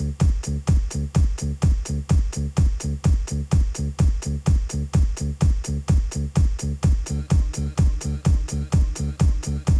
Thank you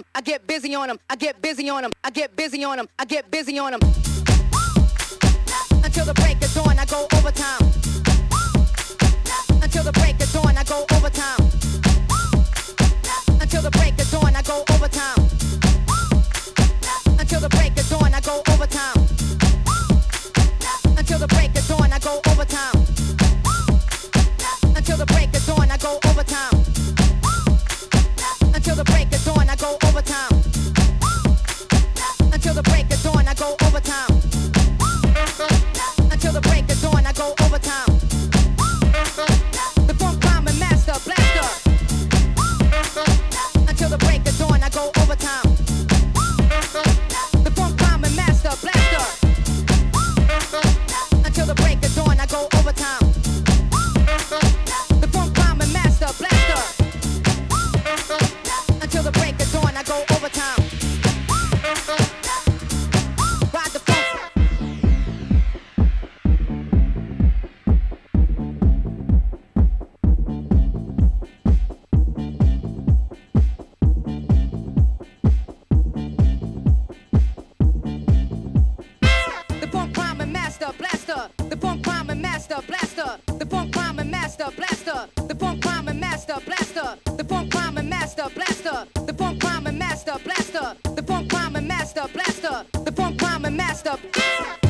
on them. I get busy on them. I get busy on them. I get busy on them. I get busy on them. funk rhyming master blaster. The funk rhyming master blaster. The funk rhyming master blaster. The funk rhyming master blaster. The funk rhyming master blaster. The funk rhyming master. Blaster.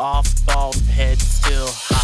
Off, bald head still hot.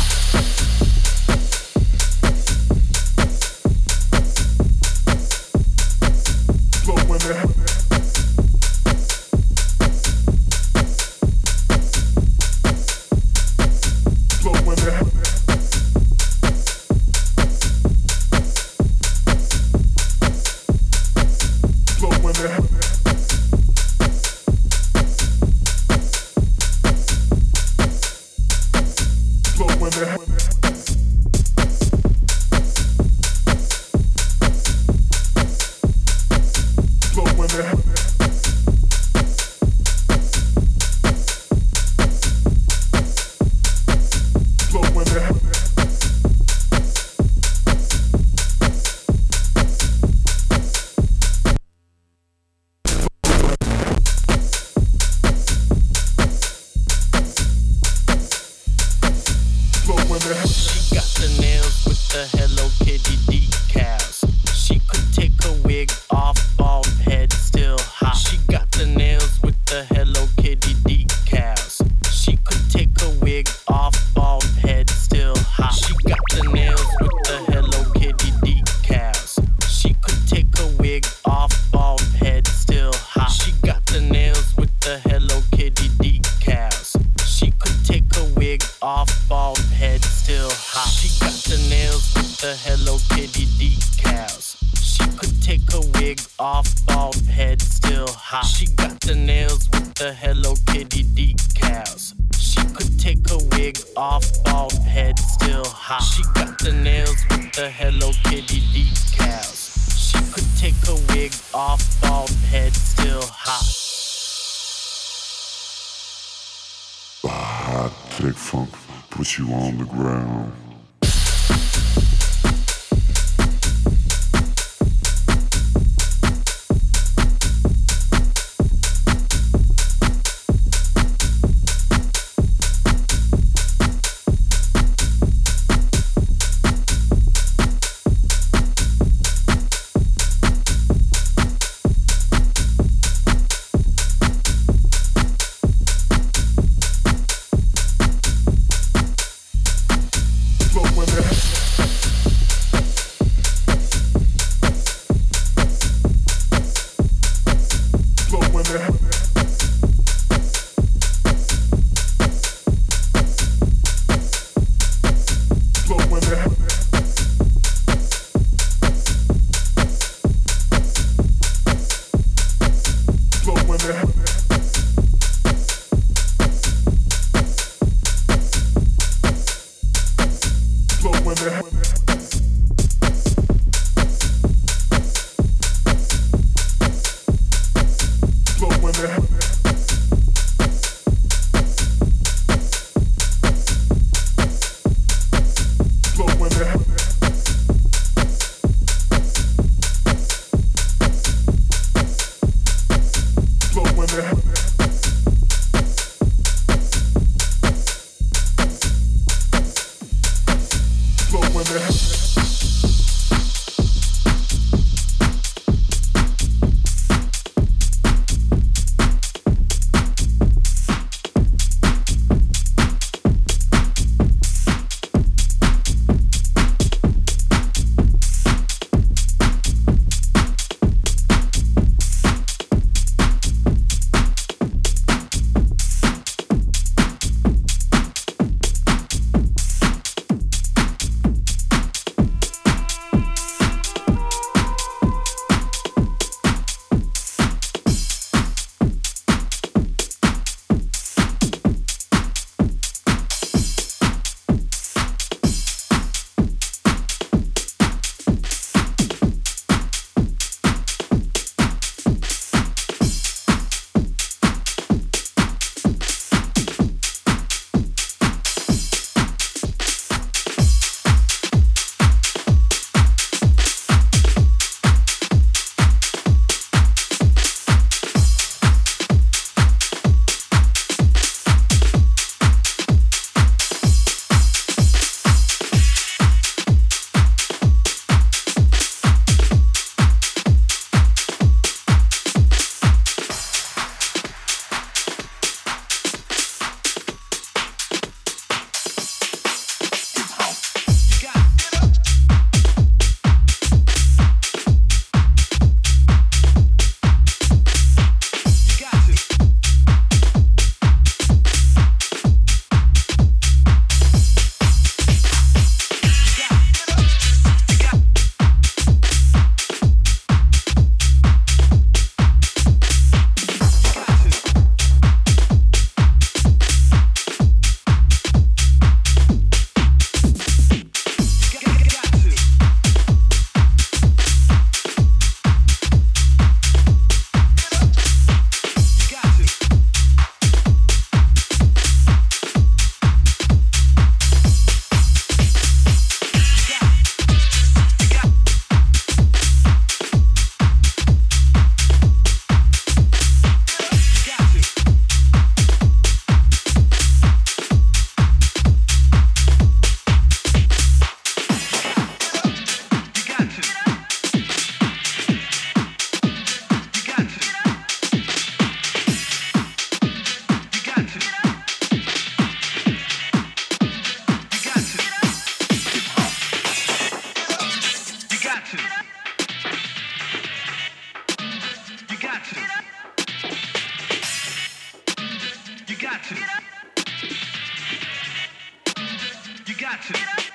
got.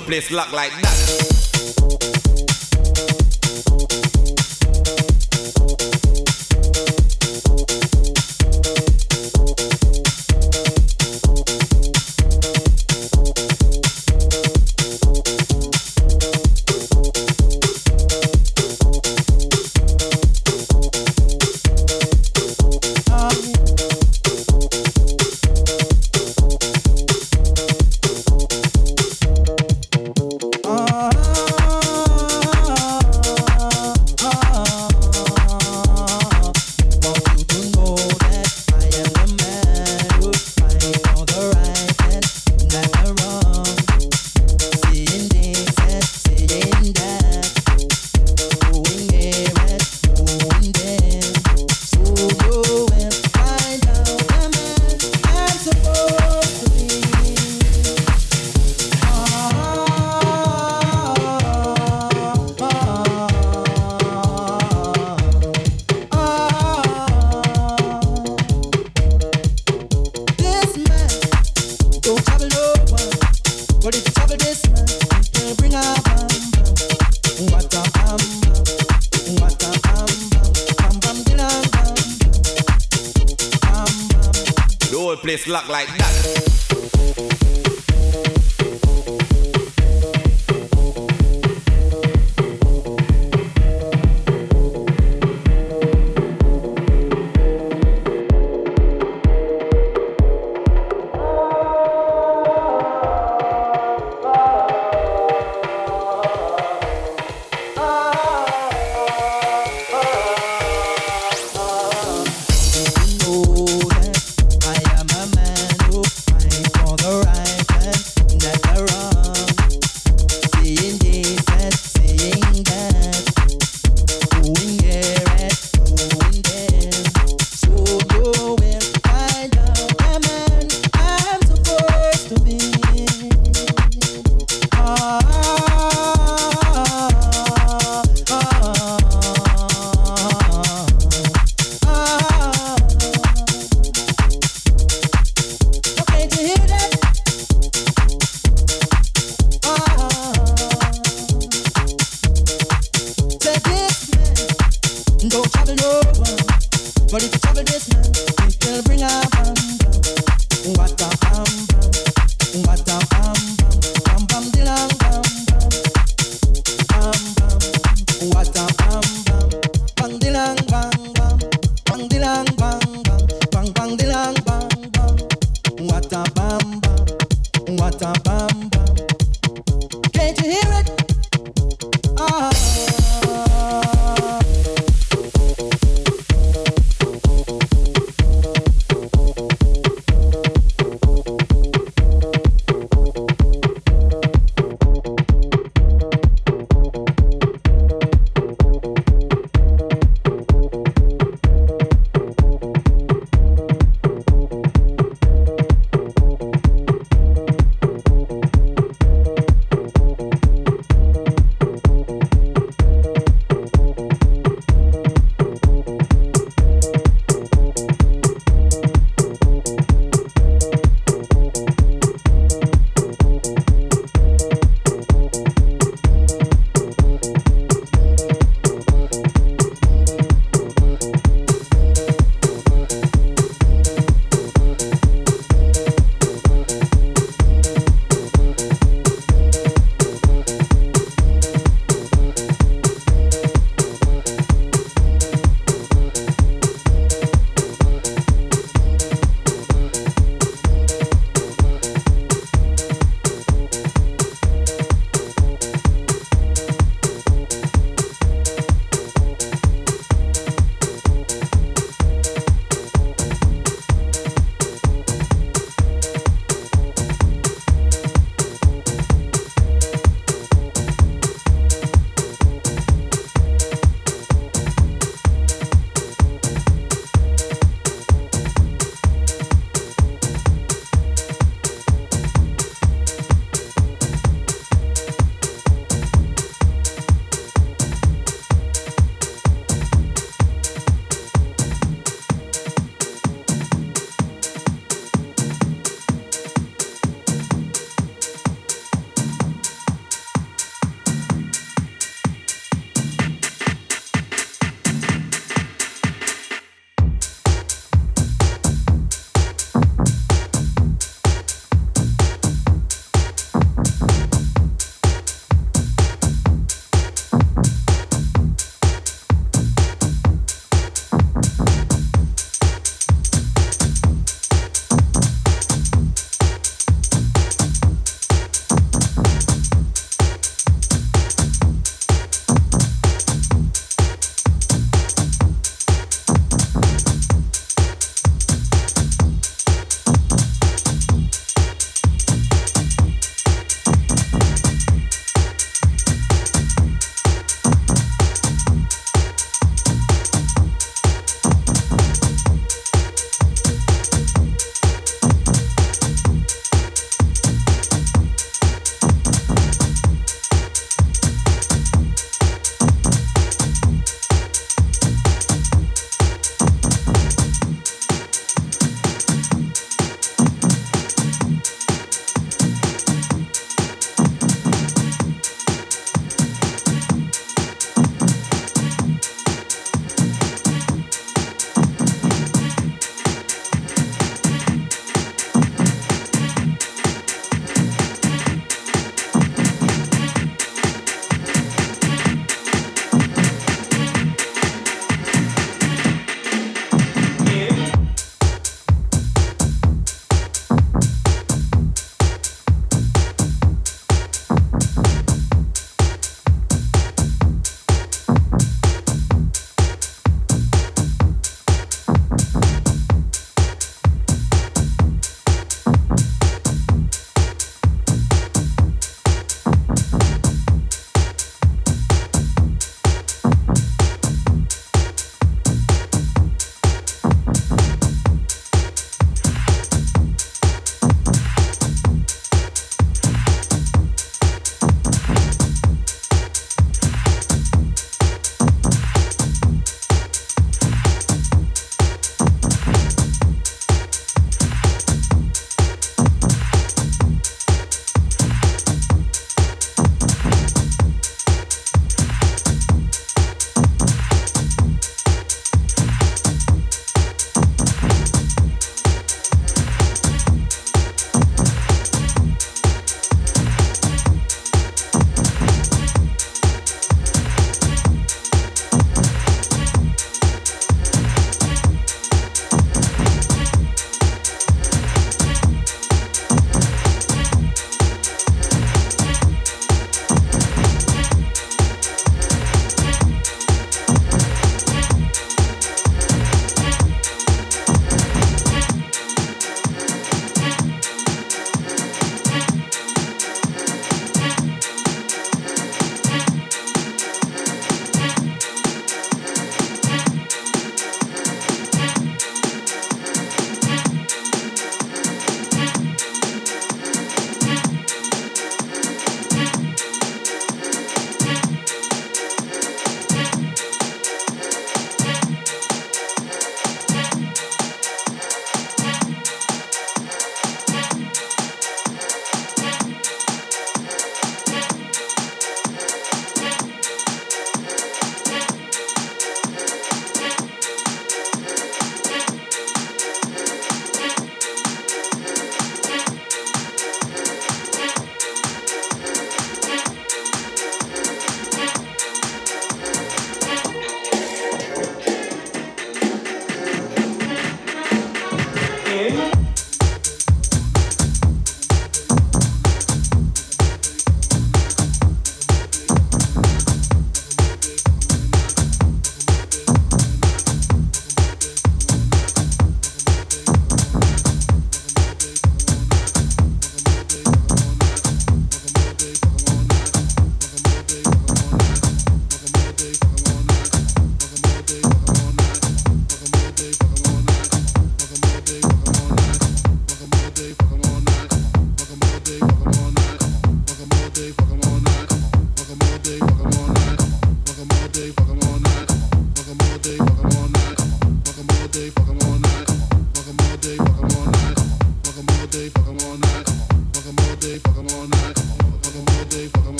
Place locked like that.